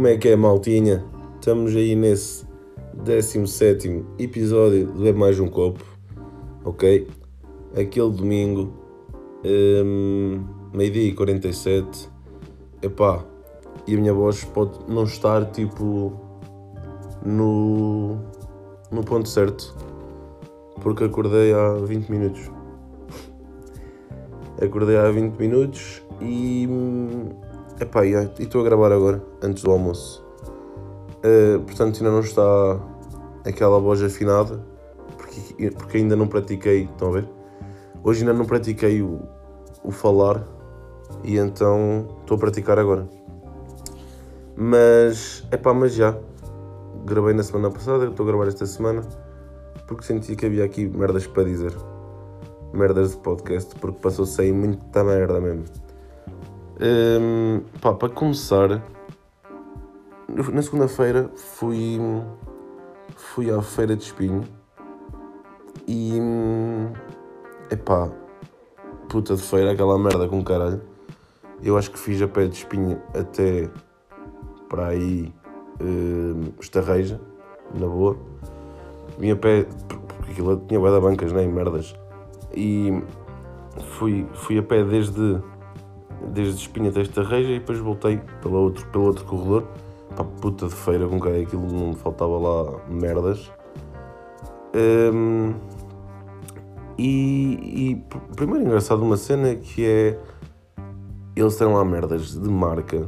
Como é que é, maltinha? Estamos aí nesse 17 episódio do É Mais Um Copo, ok? Aquele domingo, um, meio-dia e 47. Epá, e a minha voz pode não estar tipo no, no ponto certo, porque acordei há 20 minutos. acordei há 20 minutos e. Epá, e estou a gravar agora, antes do almoço. Uh, portanto, ainda não está aquela voz afinada, porque, porque ainda não pratiquei. Estão a ver? Hoje ainda não pratiquei o, o falar e então estou a praticar agora. Mas, é mas já. Gravei na semana passada, estou a gravar esta semana porque senti que havia aqui merdas para dizer. Merdas de podcast, porque passou-se aí muita merda mesmo. Um, pá, para começar, na segunda-feira fui, fui à Feira de Espinho e. Epá, puta de feira, aquela merda com caralho. Eu acho que fiz a pé de espinho até para aí uh, Estarreja, na boa. Vim a pé, porque aquilo tinha bué bancas, nem né, merdas. E fui, fui a pé desde, desde Espinha até Estarreja e depois voltei pelo outro, pelo outro corredor. Pá, puta de feira com cara, aquilo não faltava lá merdas. Um, e, e primeiro engraçado uma cena que é eles têm lá merdas de marca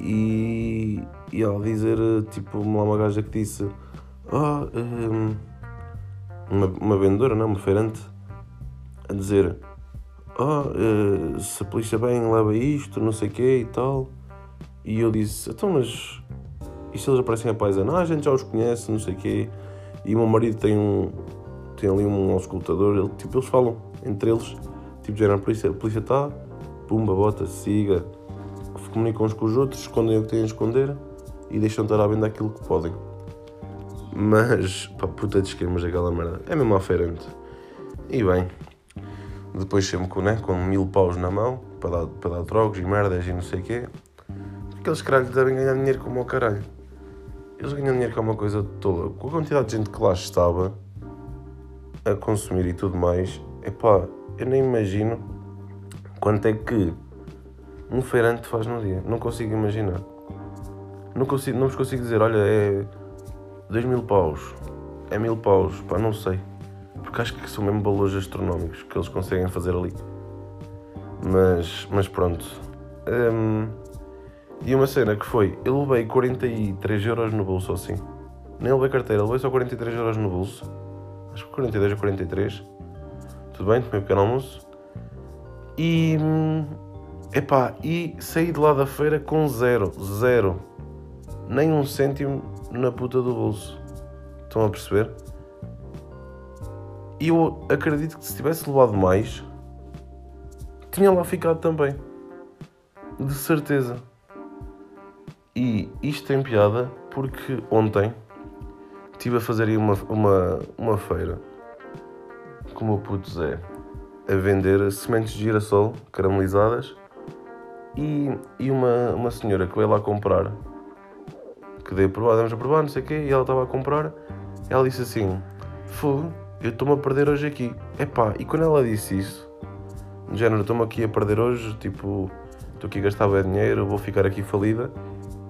e, e ao dizer tipo lá uma gaja que disse oh, um, uma, uma vendedora, não, uma feirante a dizer oh, uh, se a polícia bem leva isto, não sei o quê e tal e eu disse, então mas e se eles aparecem a paisana? Ah, a gente já os conhece, não sei o quê e o meu marido tem um tem ali um auscultador, ele, tipo, eles falam entre eles, tipo, já a polícia, a polícia está, pumba, bota, siga, comunicam uns com os outros, escondem o que têm a esconder e deixam estar à venda aquilo que podem. Mas, pá, puta de esquemas aquela merda, é mesmo aferente. E bem, depois sempre com, né, com mil paus na mão, para dar, para dar trocos e merdas e não sei o quê, aqueles caralhos devem ganhar dinheiro como o caralho. Eles ganham dinheiro com uma coisa toda. Com a quantidade de gente que lá estava, a consumir e tudo mais, epá, eu nem imagino quanto é que um feirante faz no dia. Não consigo imaginar. Não, consigo, não vos consigo dizer, olha, é 2 mil paus, é mil paus, pá, não sei. Porque acho que são mesmo valores astronómicos que eles conseguem fazer ali. Mas, mas pronto. Hum, e uma cena que foi, eu levei 43 euros no bolso assim. Nem levei carteira, levei só 43 euros no bolso acho que 42 a 43. Tudo bem, tomei um pequeno almoço. E. Epá, e saí de lá da feira com zero, zero. Nem um cêntimo na puta do bolso. Estão a perceber? E eu acredito que se tivesse levado mais, tinha lá ficado também. De certeza. E isto tem piada porque ontem estive a fazer aí uma, uma, uma feira com o meu puto Zé a vender sementes de girassol caramelizadas e, e uma, uma senhora que veio lá comprar que dei a provar, demos a provar, não sei o quê, e ela estava a comprar ela disse assim, fogo, eu estou-me a perder hoje aqui. Epá, e quando ela disse isso, no género, estou-me aqui a perder hoje, tipo, estou aqui a gastar bem dinheiro, vou ficar aqui falida,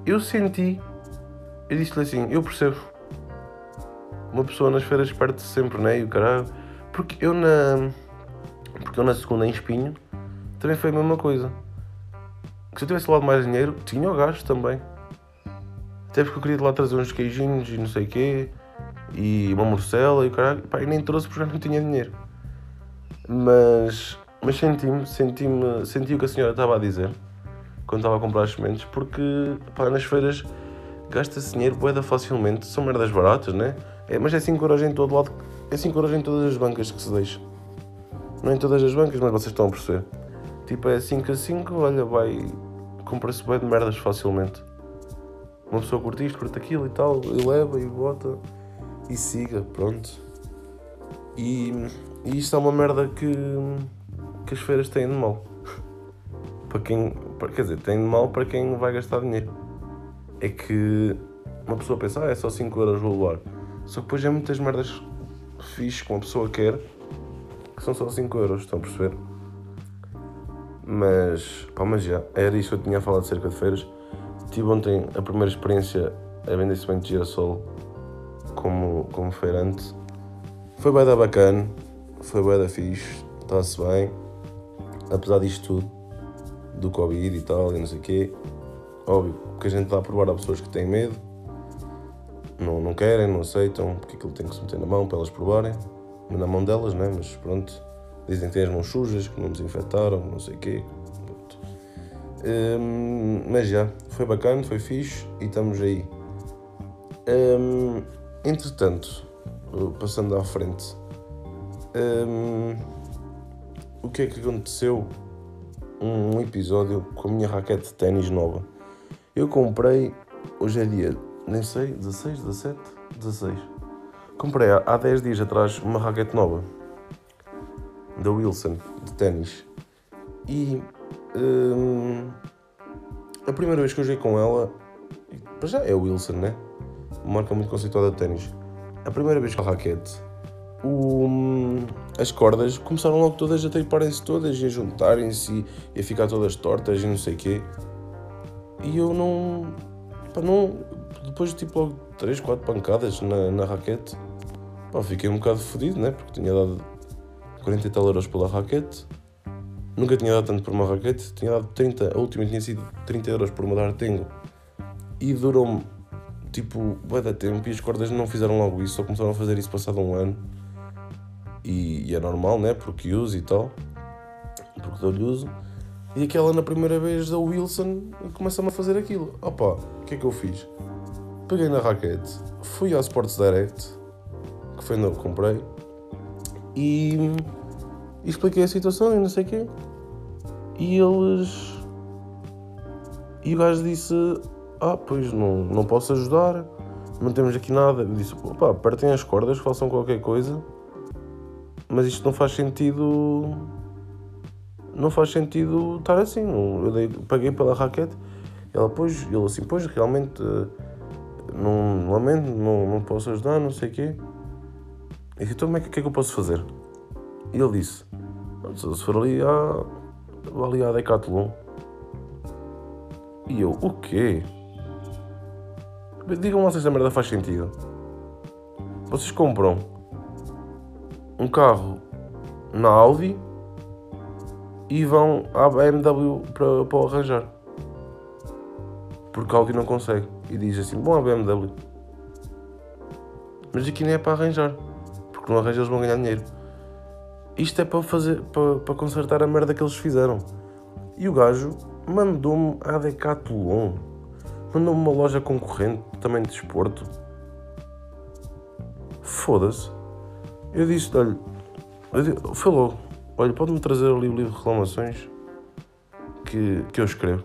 eu senti, eu disse-lhe assim, eu percebo, uma pessoa nas feiras perde-se sempre, né? E o caralho. Porque eu na. Porque eu na segunda em espinho também foi a mesma coisa. Que se eu tivesse levado mais dinheiro, tinha o gasto também. Até porque eu queria de lá trazer uns queijinhos e não sei o quê. E uma morcela e o caralho. Pá, e nem trouxe porque não tinha dinheiro. Mas. Mas senti-me, senti-me. Senti o que a senhora estava a dizer. Quando estava a comprar as sementes. Porque, pá, nas feiras gasta-se dinheiro boeda facilmente. São merdas baratas, né? É, mas é 5 euros em todo lado. É 5 euros em todas as bancas que se deixa. Não em todas as bancas, mas vocês estão a perceber. Tipo, é 5 a 5, olha, vai. Compra-se bem de merdas facilmente. Uma pessoa curte isto, curte aquilo e tal, e leva e bota e siga, pronto. E, e isto é uma merda que, que as feiras têm de mal. para quem. Para, quer dizer, têm de mal para quem vai gastar dinheiro. é que uma pessoa pensa, ah, é só 5 euros vou levar. Só que depois é muitas merdas fixe que uma pessoa quer que são só 5 euros, estão a perceber? Mas, pá, mas já, era isso que eu tinha falado cerca de feiras. Tive ontem a primeira experiência a vender semente de girassol como, como feirante. Foi bem da bacana, foi bem da fixe, está-se bem. Apesar disto tudo, do Covid e tal, e não sei o quê. Óbvio que a gente está a provar a pessoas que têm medo, não, não querem, não aceitam, porque aquilo tem que se meter na mão para elas provarem. Na mão delas, né? Mas pronto, dizem que têm as mãos sujas, que não desinfetaram, não sei o quê. Hum, mas já, foi bacana, foi fixe e estamos aí. Hum, entretanto, passando à frente, hum, o que é que aconteceu? Um, um episódio com a minha raquete de ténis nova. Eu comprei, hoje é dia, nem sei, 16, 17, 16. Comprei há, há 10 dias atrás uma raquete nova da Wilson de ténis e hum, a primeira vez que eu joguei com ela, para já é a Wilson, né? Uma marca muito conceituada de ténis. A primeira vez com a raquete, o, hum, as cordas começaram logo todas a triparem-se todas e a juntarem-se e a ficar todas tortas e não sei o quê. E eu não, pá, não. Depois de tipo logo 3, 4 pancadas na, na raquete, pá, fiquei um bocado fodido, né? Porque tinha dado 40 e tal euros pela raquete. Nunca tinha dado tanto por uma raquete, tinha dado 30, a última tinha sido 30 euros por uma da Artengo. E durou-me tipo, vai dar tempo e as cordas não fizeram logo isso, só começaram a fazer isso passado um ano. E, e é normal, né? Porque uso e tal, porque dou-lhe uso. E aquela na primeira vez da Wilson começa-me a fazer aquilo. Opa, o que é que eu fiz? Peguei na raquete, fui ao Sports Direct, que foi onde eu comprei, e, e expliquei a situação e não sei o quê. E eles. E o gajo disse: Ah, pois não, não posso ajudar, não temos aqui nada. Eu disse: Opa, apertem as cordas, façam qualquer coisa, mas isto não faz sentido não faz sentido estar assim. Eu dei, paguei pela raquete. Ela, pois, ele assim, pois, realmente, não, lamento, não, não posso ajudar, não sei o quê. E então, como é que, que é que eu posso fazer? E ele disse, se for ali à, ali à Decathlon. E eu, o quê? Digam lá se esta merda faz sentido. Vocês compram um carro na Audi e vão à BMW para, para o arranjar. Porque a Audi não consegue. E diz assim: bom, a BMW. Mas aqui nem é para arranjar. Porque não arranja eles vão ganhar dinheiro. Isto é para fazer para, para consertar a merda que eles fizeram. E o gajo mandou-me à Decathlon. Mandou-me uma loja concorrente, também de desporto. Foda-se. Eu disse, olha, logo olha, pode-me trazer ali o livro de reclamações que, que eu escrevo.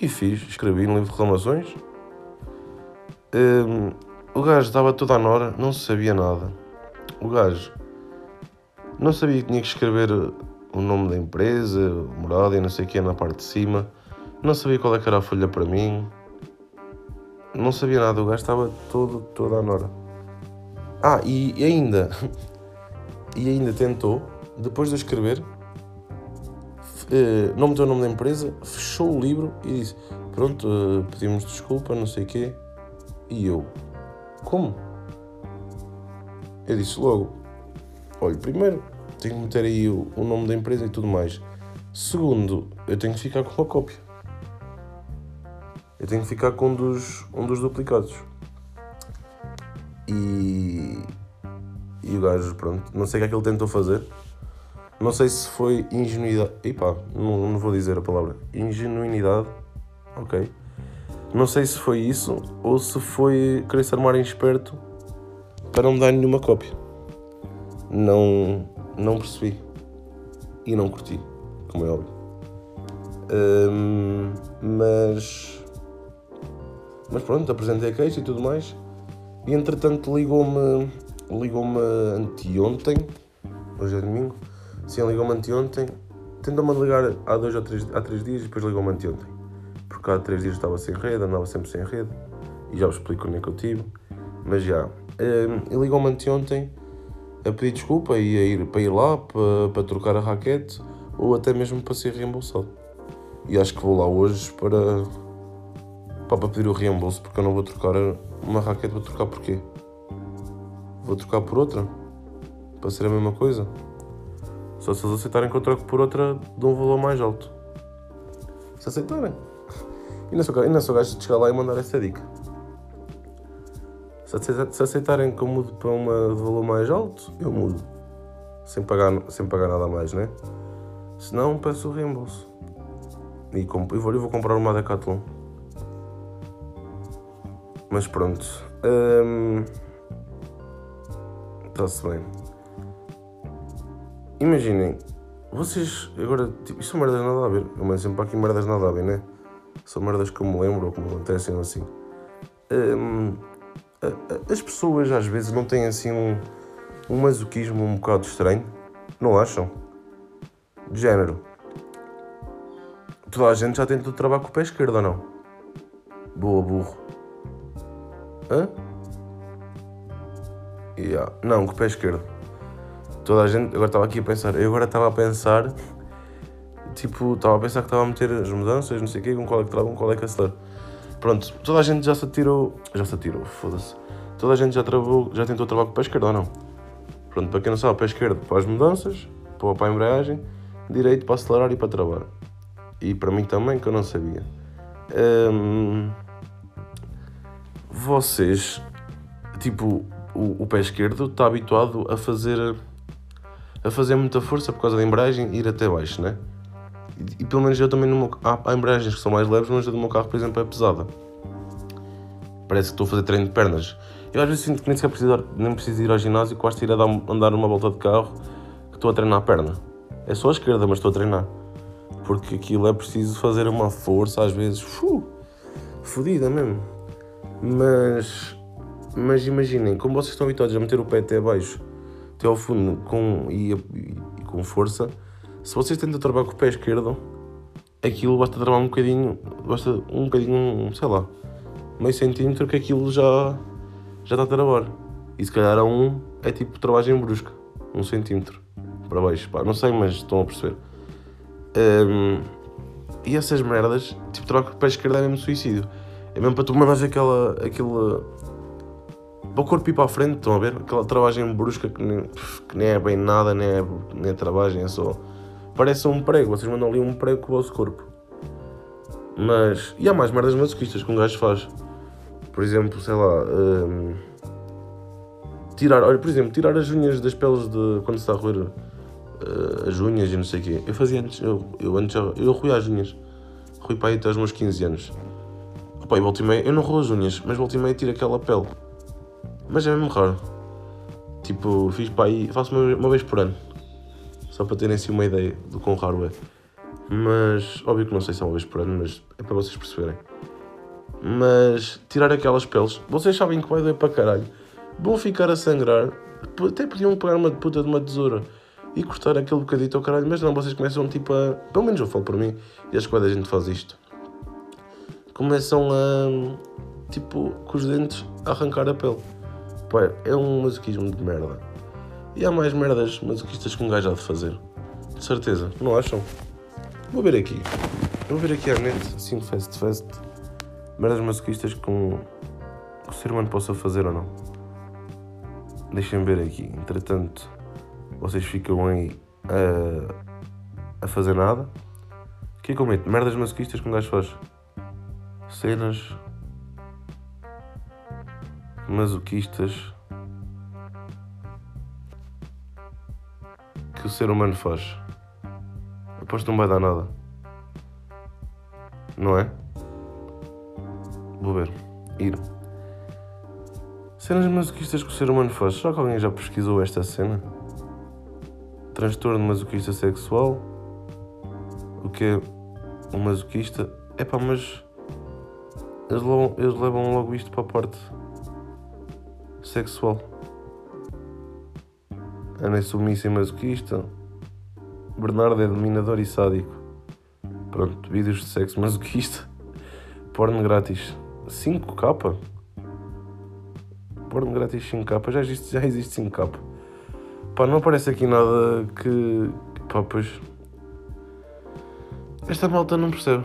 E fiz, escrevi no livro de reclamações. Um, o gajo estava toda a nora, não sabia nada. O gajo não sabia que tinha que escrever o nome da empresa, morada e não sei o que na parte de cima. Não sabia qual é que era a folha para mim. Não sabia nada, o gajo estava todo, toda a nora. Ah, e ainda, e ainda tentou depois de escrever, não meteu o nome da empresa, fechou o livro e disse: Pronto, eh, pedimos desculpa, não sei o quê. E eu: Como? Eu disse logo: Olha, primeiro tenho que meter aí o, o nome da empresa e tudo mais. Segundo, eu tenho que ficar com uma cópia. Eu tenho que ficar com um dos, um dos duplicados. E, e o gajo, pronto, não sei o que é que ele tentou fazer. Não sei se foi ingenuidade. Epá, não, não vou dizer a palavra. Ingenuidade. Ok. Não sei se foi isso ou se foi querer se armar em esperto para não me dar nenhuma cópia. Não, não percebi. E não curti, como é óbvio. Um, mas. Mas pronto, apresentei a queixa e tudo mais. E entretanto ligou-me. Ligou-me anteontem. Hoje é domingo Sim, ligou-me anteontem. Tentou-me ligar há dois ou três, há três dias e depois ligou-me anteontem. Porque há três dias estava sem rede, andava sempre sem rede. e já vos explico onde é que eu tive. Mas já, um, ele ligou-me anteontem a pedir desculpa e a ir para ir lá para, para trocar a raquete ou até mesmo para ser reembolsado. E acho que vou lá hoje para, para pedir o reembolso porque eu não vou trocar uma raquete, vou trocar porquê? Vou trocar por outra? Para ser a mesma coisa? Só se eles aceitarem que eu troco por outra de um valor mais alto. Se aceitarem. E não sou, e sou gajo de chegar lá e mandar essa dica. Se aceitarem que eu mudo para uma de valor mais alto, eu mudo. Sem pagar, sem pagar nada mais, né? Se não, peço o reembolso. E eu vou, vou comprar uma Decathlon. Mas pronto. Está-se bem. Imaginem, vocês. Agora, tipo, isto são merdas nada a ver. Eu mando sempre aqui merdas nada a ver, né? São merdas que eu me lembro ou que me acontecem assim. As pessoas às vezes não têm assim um, um masoquismo um bocado estranho, não acham? De género. Toda a gente já tentou trabalhar com o pé esquerdo ou não? Boa, burro. Hã? Yeah. Não, com o pé esquerdo. Toda a gente. Agora estava aqui a pensar. Eu agora estava a pensar. Tipo, estava a pensar que estava a meter as mudanças, não sei o quê, com qual é que trava, com qual é que acelera. Pronto, toda a gente já se atirou. Já se atirou, foda-se. Toda a gente já, travou, já tentou trabalhar com o pé esquerdo ou não? Pronto, para quem não sabe, pé esquerdo para as mudanças, para a embreagem, direito para acelerar e para travar. E para mim também, que eu não sabia. Hum, vocês, tipo, o, o, pé esquerdo está habituado a fazer a fazer muita força por causa da embreagem e ir até baixo, né? E, e pelo menos eu também no meu, há, há embreagens que são mais leves, mas a do meu carro, por exemplo, é pesada. Parece que estou a fazer treino de pernas. Eu às vezes sinto que nem sequer preciso, nem preciso ir ao ginásio, que basta ir a dar, andar uma volta de carro que estou a treinar a perna. É só a esquerda, mas estou a treinar. Porque aquilo é preciso fazer uma força, às vezes, fu, fodida mesmo. Mas, mas imaginem, como vocês estão habituados a meter o pé até baixo, até ao fundo, com, e, e, com força, se vocês tentam trabalhar com o pé esquerdo, aquilo basta trabalhar um bocadinho, basta um bocadinho, sei lá, meio centímetro que aquilo já já está a travar. E se calhar a um é tipo travagem brusca, um centímetro para baixo. Pá, não sei, mas estão a perceber. Um, e essas merdas, tipo, troca para a esquerda é mesmo suicídio. É mesmo para tu mandares aquela. aquela. para o corpo ir para a frente, estão a ver? Aquela travagem brusca que nem, que nem é bem nada, nem é, nem é travagem, é só. Parece um prego, vocês mandam ali um prego com o vosso corpo. Mas. E há mais merdas masoquistas que um gajo faz. Por exemplo, sei lá. Um, tirar, olha, por exemplo, tirar as unhas das peles de quando se está a roer uh, as unhas e não sei o quê. Eu fazia antes, eu, eu antes eu, ruía as unhas. Rui para aí até aos meus 15 anos. Opa, e eu não roo as unhas, mas volta e meia tiro aquela pele. Mas é mesmo raro. Tipo, fiz para aí, faço uma, uma vez por ano. Só para terem assim uma ideia do quão raro é. Mas, óbvio que não sei se é uma vez por ano, mas é para vocês perceberem. Mas tirar aquelas peles, vocês sabem que vai doer para caralho. Vão ficar a sangrar. Até podiam pegar uma puta de uma tesoura e cortar aquele bocadito ao caralho, mas não, vocês começam tipo a. Pelo menos eu falo por mim, e acho que a gente faz isto. Começam a. Tipo, com os dentes a arrancar a pele. Pá, é um masoquismo de merda. E há mais merdas masoquistas que um gajo há de fazer. De certeza, não acham? Vou ver aqui. Vou ver aqui à net, assim, fast fast merdas masoquistas que um, que o ser humano possa fazer ou não. Deixem-me ver aqui. Entretanto, vocês ficam aí a, a fazer nada. O que é que eu meto? Merdas masoquistas que um gajo faz. Cenas masoquistas que o ser humano faz. Aposto que não vai dar nada. Não é? Vou ver. Ir. Cenas masoquistas que o ser humano faz. Será que alguém já pesquisou esta cena? Transtorno masoquista sexual. O que é um masoquista? É pá, mas. Eles levam, eles levam logo isto para a parte sexual. Ana é submissa e masoquista. Bernardo é dominador e sádico. Pronto, vídeos de sexo masoquista. Porno grátis. 5k? porno grátis 5K, já existe, já existe 5K. Pá, não aparece aqui nada que. Pá, pois. Esta malta não percebe.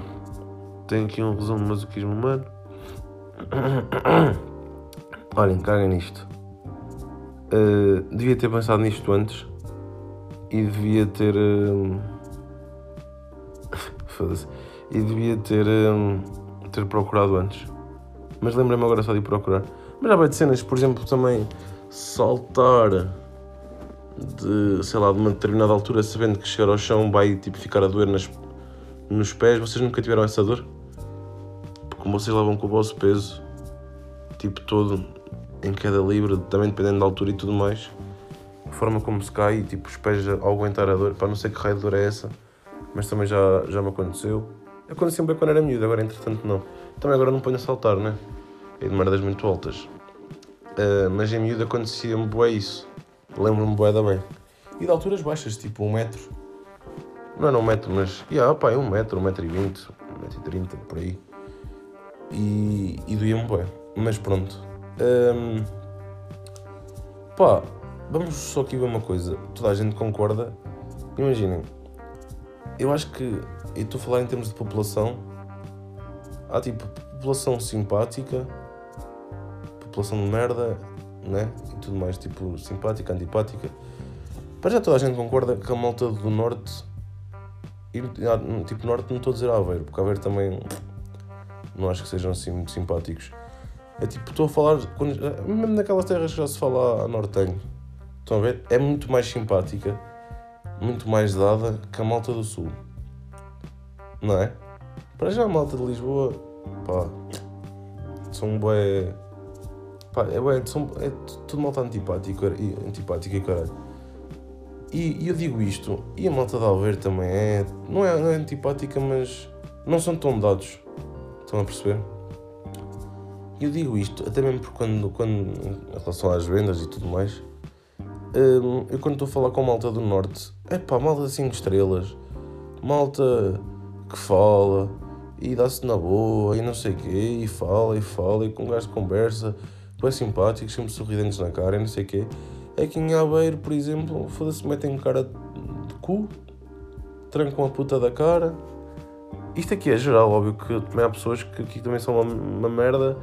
Tem aqui um resumo de masoquismo humano. Olhem, caga nisto. Uh, devia ter pensado nisto antes e devia ter. Foda-se. E devia ter, um, ter procurado antes. Mas lembrei-me agora só de procurar. Mas vai de cenas, por exemplo, também saltar de, sei lá, de uma determinada altura, sabendo que chegar ao chão vai tipo, ficar a doer nas, nos pés. Vocês nunca tiveram essa dor? Porque vocês levam com o vosso peso, tipo todo, em queda livre, também dependendo da altura e tudo mais, a forma como se cai, tipo, os pés a aguentar a dor, para não sei que raio de dor é essa, mas também já, já me aconteceu. Aconteceu bem quando era miúdo, agora entretanto não. Também agora não ponho a saltar, né? É de merdas muito altas. Uh, mas em miúdo acontecia-me bué isso. Lembro-me bué da bem. E de alturas baixas, tipo um metro. Não era um metro, mas... Yeah, pá, é um metro, um metro e vinte, um metro e trinta, por aí. E, e doía-me bué. Mas pronto. Um, pá, vamos só aqui ver uma coisa. Toda a gente concorda. Imaginem. Eu acho que... Eu estou a falar em termos de população. Há tipo população simpática, população de merda, né? E tudo mais, tipo simpática, antipática. Para já toda a gente concorda que a malta do norte. E, ah, tipo, norte não estou a dizer Aveiro, porque Aveiro também não acho que sejam assim muito simpáticos. É tipo, estou a falar, quando, mesmo naquelas terras que já se fala a nortenho, estão a ver? É muito mais simpática, muito mais dada que a malta do sul. Não é? Para já a malta de Lisboa, pá, são bué. Pá, é bué, são, é tudo malta antipático e, antipático e caralho. E, e, eu digo isto, e a malta de Alver também é. Não é, não é antipática, mas não são tão dados. Estão a perceber? Eu digo isto, até mesmo porque quando, quando em relação às vendas e tudo mais, hum, eu quando estou a falar com malta do Norte, é pá, malta de 5 estrelas, malta que fala e dá-se na boa e não sei o quê, e fala e fala, e com um gajo conversa, bem simpático, sempre sorridentes na cara e não sei o quê. Que em Aveiro, por exemplo, foda-se, metem cara de cu, trancam a puta da cara. Isto aqui é geral, óbvio que também há pessoas que aqui também são uma, uma merda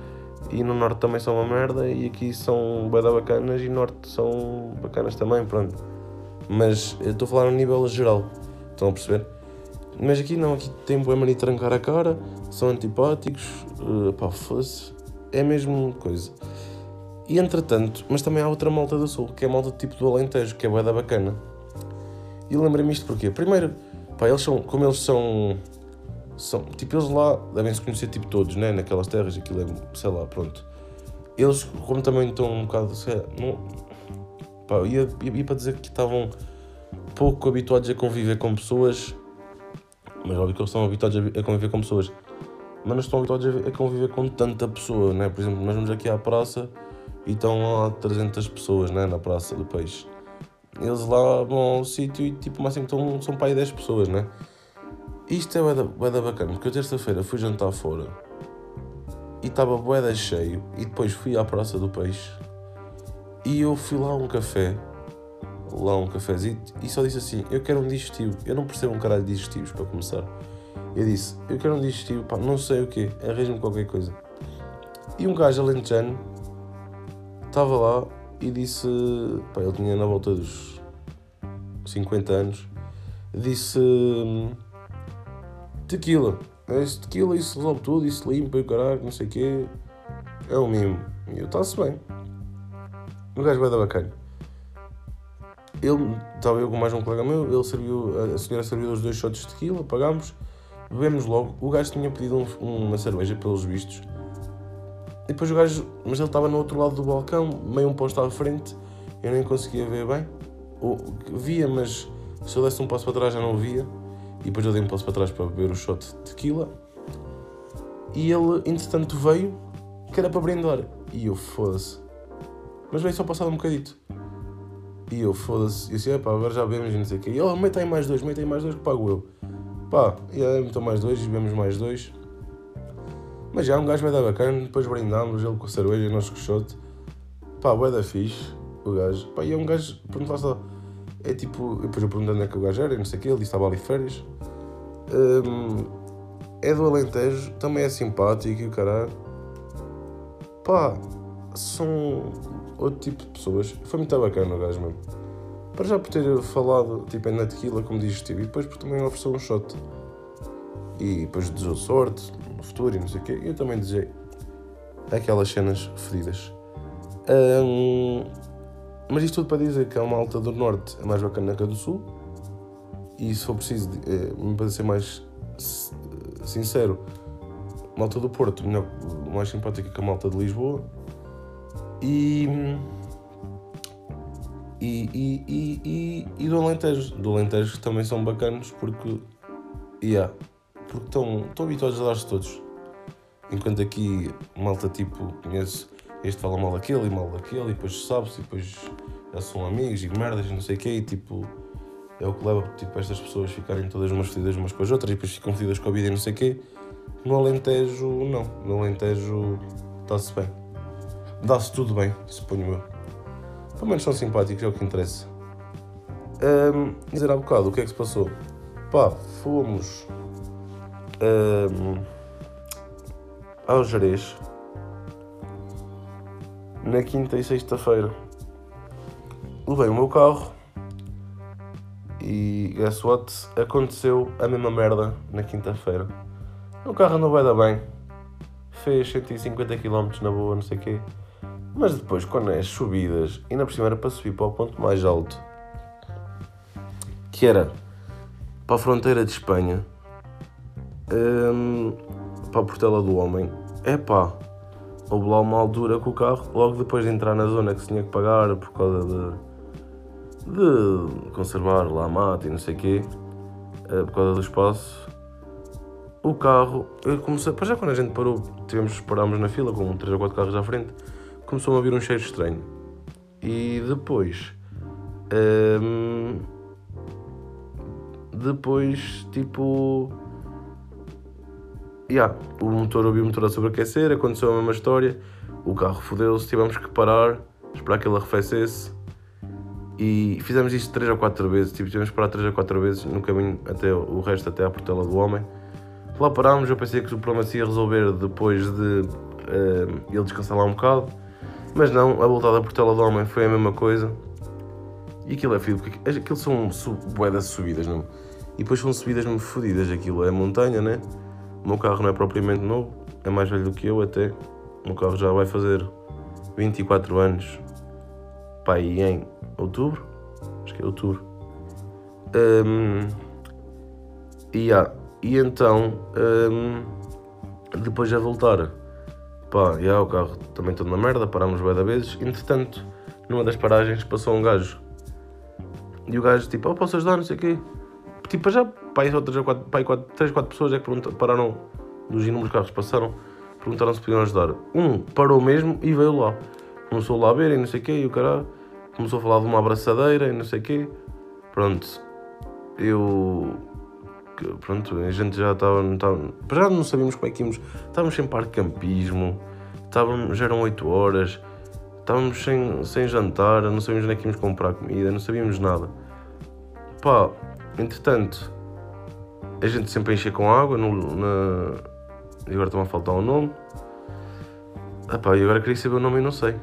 e no norte também são uma merda e aqui são bem bacanas e no norte são bacanas também, pronto. Mas estou a falar a nível geral, estão a perceber? Mas aqui não, aqui tem boa mania de trancar a cara, são antipáticos, uh, pá, fosse, é mesmo coisa. E entretanto, mas também há outra malta do sul, que é a malta tipo do Alentejo, que é boa da bacana. E lembrei-me isto porque, primeiro, pá, eles são, como eles são, são, tipo, eles lá devem se conhecer tipo todos, né, naquelas terras, aquilo é, sei lá, pronto. Eles, como também estão um bocado, sei lá, não, pá, ia, ia, ia para dizer que estavam pouco habituados a conviver com pessoas mas óbvio que eles estão habituados a conviver com pessoas. Mas não estão habituados a conviver com tanta pessoa, né? Por exemplo, nós vamos aqui à praça e estão lá 300 pessoas, né? Na praça do peixe. Eles lá vão ao sítio e tipo, mais assim estão, são para aí 10 pessoas, né? Isto é bué bacana, porque eu terça-feira fui jantar fora e estava bué cheio e depois fui à praça do peixe e eu fui lá a um café lá um cafezito e só disse assim: Eu quero um digestivo. Eu não percebo um caralho de digestivos para começar. Eu disse: Eu quero um digestivo, pá, não sei o quê, arranja-me qualquer coisa. E um gajo alentejano estava lá e disse: Pá, ele tinha na volta dos 50 anos. Disse: Tequila. Esse tequila, isso resolve tudo, isso limpa e o caralho, não sei o quê. É o mimo. E eu, está-se bem. O gajo vai dar bacana. Ele, estava eu com mais um colega meu, ele serviu, a senhora serviu os dois shots de tequila, pagámos, bebemos logo. O gajo tinha pedido um, uma cerveja, pelos vistos. E depois o gajo, mas ele estava no outro lado do balcão, meio um posto à frente, eu nem conseguia ver bem. Ou, via, mas se eu desse um passo para trás já não via. E depois eu dei um passo para trás para beber o shot de tequila. E ele, entretanto, veio, que era para brindar. E eu, foda-se. Mas veio só passado um bocadito. E eu, foda-se, eu disse, pá, agora já bebemos e não sei o quê. E ele, mete aí mais dois, mete aí mais dois que pago eu. Pá, e aí metam mais dois e bebemos mais dois. Mas já, um gajo vai dar bacana, depois brindámos, ele com a cerveja e nós com o shot. Pá, bué da fixe, o gajo. Pá, e é um gajo, pronto, lá. É tipo, depois eu perguntei onde é que o gajo era, não sei o quê, ele que estava ali férias. Hum, é do Alentejo, também é simpático e o caralho. Pá, são outro tipo de pessoas. Foi muito bacana o gajo mesmo. Para já por ter falado, tipo, é na tequila, como diz Steve, e depois por também ofereceu um shot. E depois desejou sorte no futuro e não sei o quê. Eu também desejei aquelas cenas fedidas. Um, mas isto tudo para dizer que a malta do Norte é mais bacana que a do Sul. E se for preciso, é, para ser mais sincero, a malta do Porto, melhor, mais simpática que a malta de Lisboa. E. E, e, e, e, e do Alentejo. Do Alentejo também são bacanos porque. Yeah, porque estão, estão habituados a dar-se todos. Enquanto aqui, malta tipo, conheço este fala mal daquele e mal daquele, e depois sabe-se, e depois já são amigos e merdas e não sei o quê, e tipo, é o que leva tipo, estas pessoas ficarem todas umas fedidas umas com as outras, e depois ficam fedidas com a vida e não sei o quê. No Alentejo, não. No Alentejo, está-se bem. Dá-se tudo bem, suponho eu. Pelo menos são simpáticos, é o que interessa. Um, dizer há bocado, o que é que se passou? Pá, fomos um, ao Jerez na quinta e sexta-feira. Levei o meu carro e guess what? Aconteceu a mesma merda na quinta-feira. O carro não vai dar bem. Fez 150 km na boa, não sei o quê. Mas depois, quando é subidas, ainda por cima era para subir para o ponto mais alto, que era para a fronteira de Espanha, um, para a Portela do Homem, é pá, houve lá uma altura com o carro, logo depois de entrar na zona que se tinha que pagar por causa de, de conservar lá a mata e não sei o quê, uh, por causa do espaço, o carro, eu comecei, para já quando a gente parou, tivemos, parámos na fila com 3 ou 4 carros à frente, começou a vir um cheiro estranho. E depois. Um, depois, tipo. Yeah, o motor, ouvi o motor a sobreaquecer, aconteceu a mesma história. O carro fodeu-se, tivemos que parar, esperar que ele arrefecesse. E fizemos isto 3 ou 4 vezes, tipo, tivemos que parar 3 ou 4 vezes no caminho até o resto, até à portela do homem. Lá parámos, eu pensei que o problema se ia resolver depois de uh, ele descansar lá um bocado. Mas não, a voltada por tela do homem foi a mesma coisa. E aquilo é fio, porque aquilo são boedas subidas, não? E depois são subidas mesmo fodidas, aquilo é montanha, né? O meu carro não é propriamente novo, é mais velho do que eu até. O meu carro já vai fazer 24 anos, e em outubro, acho que é outubro. Um, e, yeah, e então, um, depois a voltar Pá, já, o carro também todo na merda, parámos bem da vezes. Entretanto, numa das paragens passou um gajo. E o gajo tipo, oh, posso ajudar, não sei o quê. Tipo, já, pá, outras quatro, pá, quatro, três, quatro pessoas é que pararam, dos inúmeros carros que passaram, perguntaram se podiam ajudar. Um parou mesmo e veio lá. Começou lá a ver e não sei o quê, e o cara começou a falar de uma abraçadeira e não sei o quê. Pronto, eu pronto, a gente já estava. Já não sabíamos como é que íamos. Estávamos sem parque campismo, já eram 8 horas, estávamos sem, sem jantar, não sabíamos onde é que íamos comprar comida, não sabíamos nada. Pá, entretanto, a gente sempre enchia com água no, na. E agora está-me a faltar um nome. Ah pá, e agora queria saber o nome e não sei.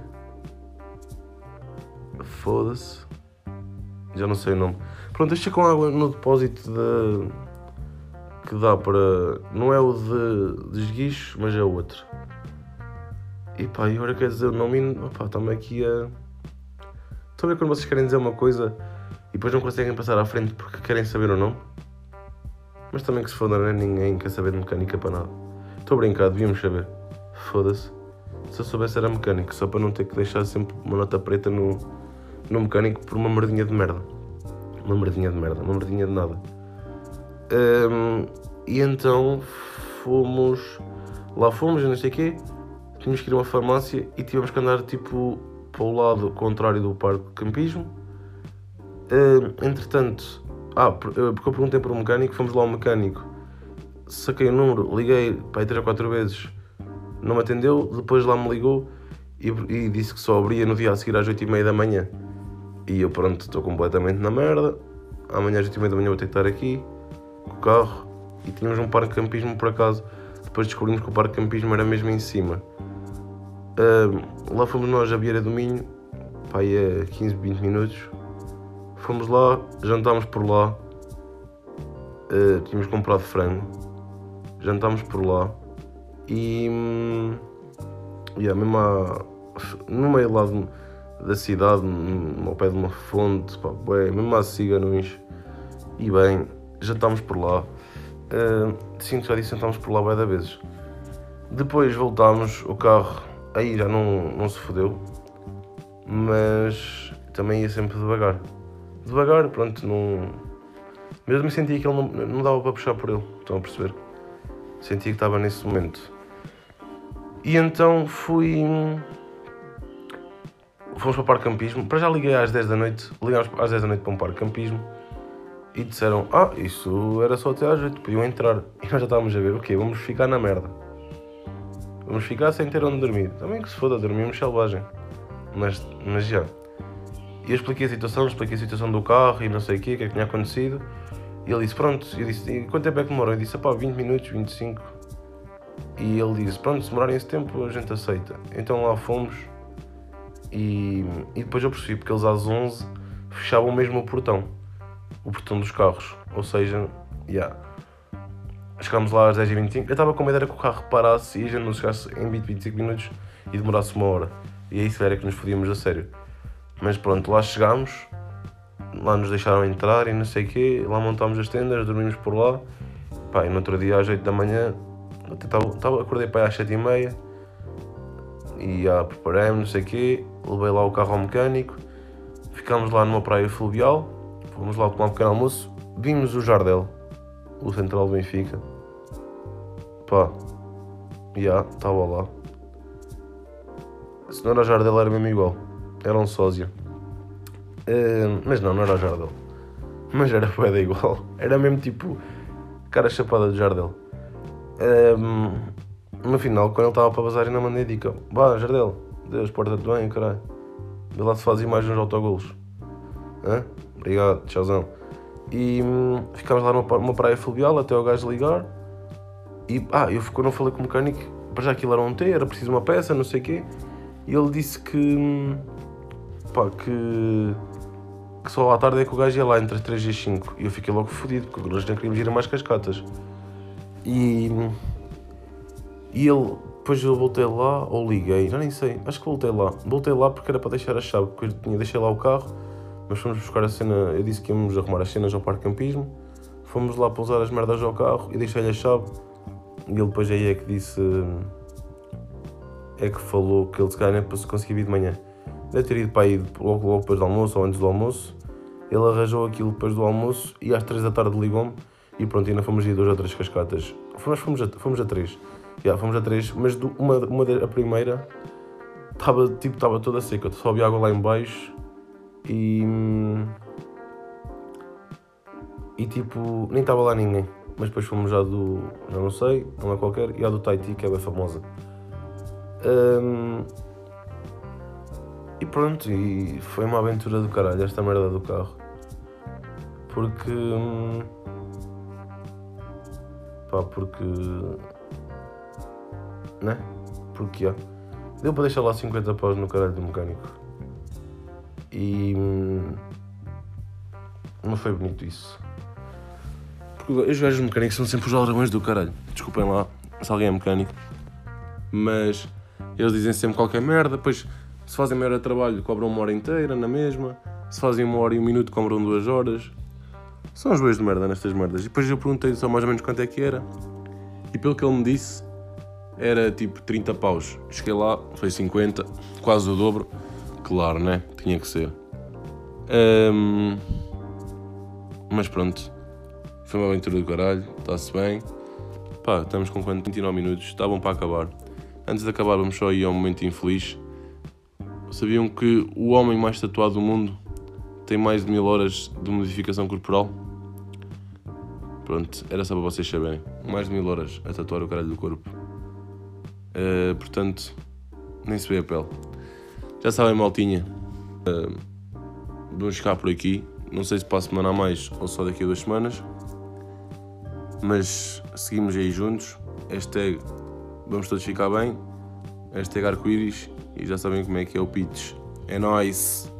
Foda-se. Já não sei o nome. Pronto, enchi com água no depósito que dá para. Não é o de, de esguicho, mas é outro. E pá, e agora quer dizer o nome. Opá, estamos aqui a. Estão a ver quando vocês querem dizer uma coisa e depois não conseguem passar à frente porque querem saber o nome? Mas também que se foda, né? ninguém quer saber de mecânica para nada. Estou a brincar, devíamos saber. Foda-se. Se eu soubesse era mecânico, só para não ter que deixar sempre uma nota preta no, no mecânico por uma merdinha de merda. Uma merdinha de merda, uma merdinha de nada. Um, e então fomos. Lá fomos, não sei o quê. Tínhamos que ir a uma farmácia e tivemos que andar tipo para o lado contrário do parque de campismo. Um, entretanto, ah, porque eu perguntei para um mecânico, fomos lá ao mecânico, saquei o número, liguei para aí 3 ou 4 vezes, não me atendeu, depois lá me ligou e, e disse que só abria no dia a seguir às 8h30 da manhã. E eu, pronto, estou completamente na merda. Amanhã às 8h30 da manhã vou ter que estar aqui com o carro. E tínhamos um parque de campismo por acaso. Depois descobrimos que o parque de campismo era mesmo em cima. Uh, lá fomos nós a Vieira do Minho, pá, a 15, 20 minutos. Fomos lá, jantámos por lá. Uh, tínhamos comprado frango. Jantámos por lá. E. Hum, yeah, mesmo à, no meio lá de, da cidade, ao pé de uma fonte, pá, bué, mesmo há ciganões. E bem, jantámos por lá. Uh, sim, já disse, jantámos por lá bué da vezes. Depois voltámos, o carro aí já não, não se fodeu, mas também ia sempre devagar. Devagar, pronto, não. Mesmo sentia que ele não, não dava para puxar por ele, estão a perceber? Sentia que estava nesse momento. E então fui. Fomos para o parque campismo. Para já liguei às 10 da noite. Ligámos às 10 da noite para um parque campismo. E disseram: Ah, isso era só até às 8, podiam entrar. E nós já estávamos a ver: Ok, vamos ficar na merda. Vamos ficar sem ter onde dormir. Também que se foda, dormimos selvagem. Mas, mas já. E eu expliquei a situação, expliquei a situação do carro e não sei o o que é que tinha acontecido. E ele disse: Pronto. Eu disse: quanto tempo é que demorou? Eu disse: Pá, 20 minutos, 25. E ele disse: Pronto, se demorarem esse tempo, a gente aceita. Então lá fomos. E, e depois eu percebi, porque eles às 11 fechavam mesmo o portão. O portão dos carros. Ou seja, já. Yeah. Chegámos lá às 10h25. Eu estava com medo era que o carro parasse e a gente não chegasse em 20, 25 minutos e demorasse uma hora. E aí se era que nos fodíamos a sério. Mas pronto, lá chegámos. Lá nos deixaram entrar e não sei o quê. Lá montámos as tendas, dormimos por lá. Pá, e no outro dia às 8 da manhã Tava, tava, acordei para às 7 e meia e já preparei-me, não sei o quê, levei lá o carro ao mecânico, ficámos lá numa praia fluvial, fomos lá tomar um pequeno almoço, vimos o Jardel, o central do Benfica. Pá, já, estava lá. Se não era Jardel era mesmo igual, era um sósia. Uh, mas não, não era Jardel. Mas era poeda igual. Era mesmo tipo cara chapada de Jardel. Um, no final, quando ele estava para bazar, ainda mandei dica: Vá, Jardel, Deus, porta-te bem, caralho. Vê lá se faz imagens de autogolos. Hã? Obrigado, tchauzão. E hum, ficámos lá numa, praia fluvial até o gajo ligar. E, ah, eu quando eu falei com o mecânico, para já aquilo era um T, era preciso uma peça, não sei o quê. E ele disse que. Hum, pá, que. que só à tarde é que o gajo ia lá entre as 3 e as 5. E eu fiquei logo fodido, porque nós não queríamos ir a mais cascatas. E, e ele, depois eu voltei lá, ou liguei, já nem sei, acho que voltei lá. Voltei lá porque era para deixar a chave, porque eu tinha deixei lá o carro, mas fomos buscar a cena, eu disse que íamos arrumar as cenas ao parque campismo, fomos lá pousar as merdas ao carro e deixei-lhe a chave. E ele depois aí é que disse, é que falou que ele se calhar nem se conseguir vir de manhã. Deve ter ido para aí logo, logo depois do almoço ou antes do almoço. Ele arranjou aquilo depois do almoço e às 3 da tarde ligou-me e pronto, ainda fomos ir duas ou três cascatas. Nós fomos a, fomos a três. Já, fomos a três, mas do, uma, uma a primeira estava tipo, estava toda seca, só havia água lá em baixo e. E tipo, nem estava lá ninguém. Mas depois fomos já do. já não sei, não é qualquer, e a do Tahiti, que é bem famosa. Um, e pronto, e foi uma aventura do caralho, esta merda do carro. Porque. Hum, Pá, porque. Né? Porque há. Deu para deixar lá 50 paus no caralho do mecânico. E. Não foi bonito isso. Porque os gajos mecânicos são sempre os aldrabões do caralho. Desculpem lá se alguém é mecânico. Mas eles dizem sempre qualquer merda. Depois, se fazem meia hora de trabalho, cobram uma hora inteira na mesma. Se fazem uma hora e um minuto, cobram duas horas. São os bois de merda nestas merdas. E depois eu perguntei só mais ou menos quanto é que era. E pelo que ele me disse, era tipo 30 paus. Cheguei lá, foi 50, quase o dobro. Claro, né? Tinha que ser. Um, mas pronto. Foi uma aventura do caralho, está-se bem. Pá, estamos com quanto? 29 minutos, está bom para acabar. Antes de acabar, vamos só ir ao momento infeliz. Sabiam que o homem mais tatuado do mundo tem mais de mil horas de modificação corporal? Pronto, era só para vocês saberem. Mais de mil horas a tatuar o caralho do corpo. Uh, portanto, nem se vê a pele. Já sabem, maltinha. Eh, uh, vamos ficar por aqui. Não sei se para a semana a mais ou só daqui a duas semanas. Mas seguimos aí juntos. Hashtag vamos todos ficar bem. Hashtag arco-íris e já sabem como é que é o pitch. É nóis!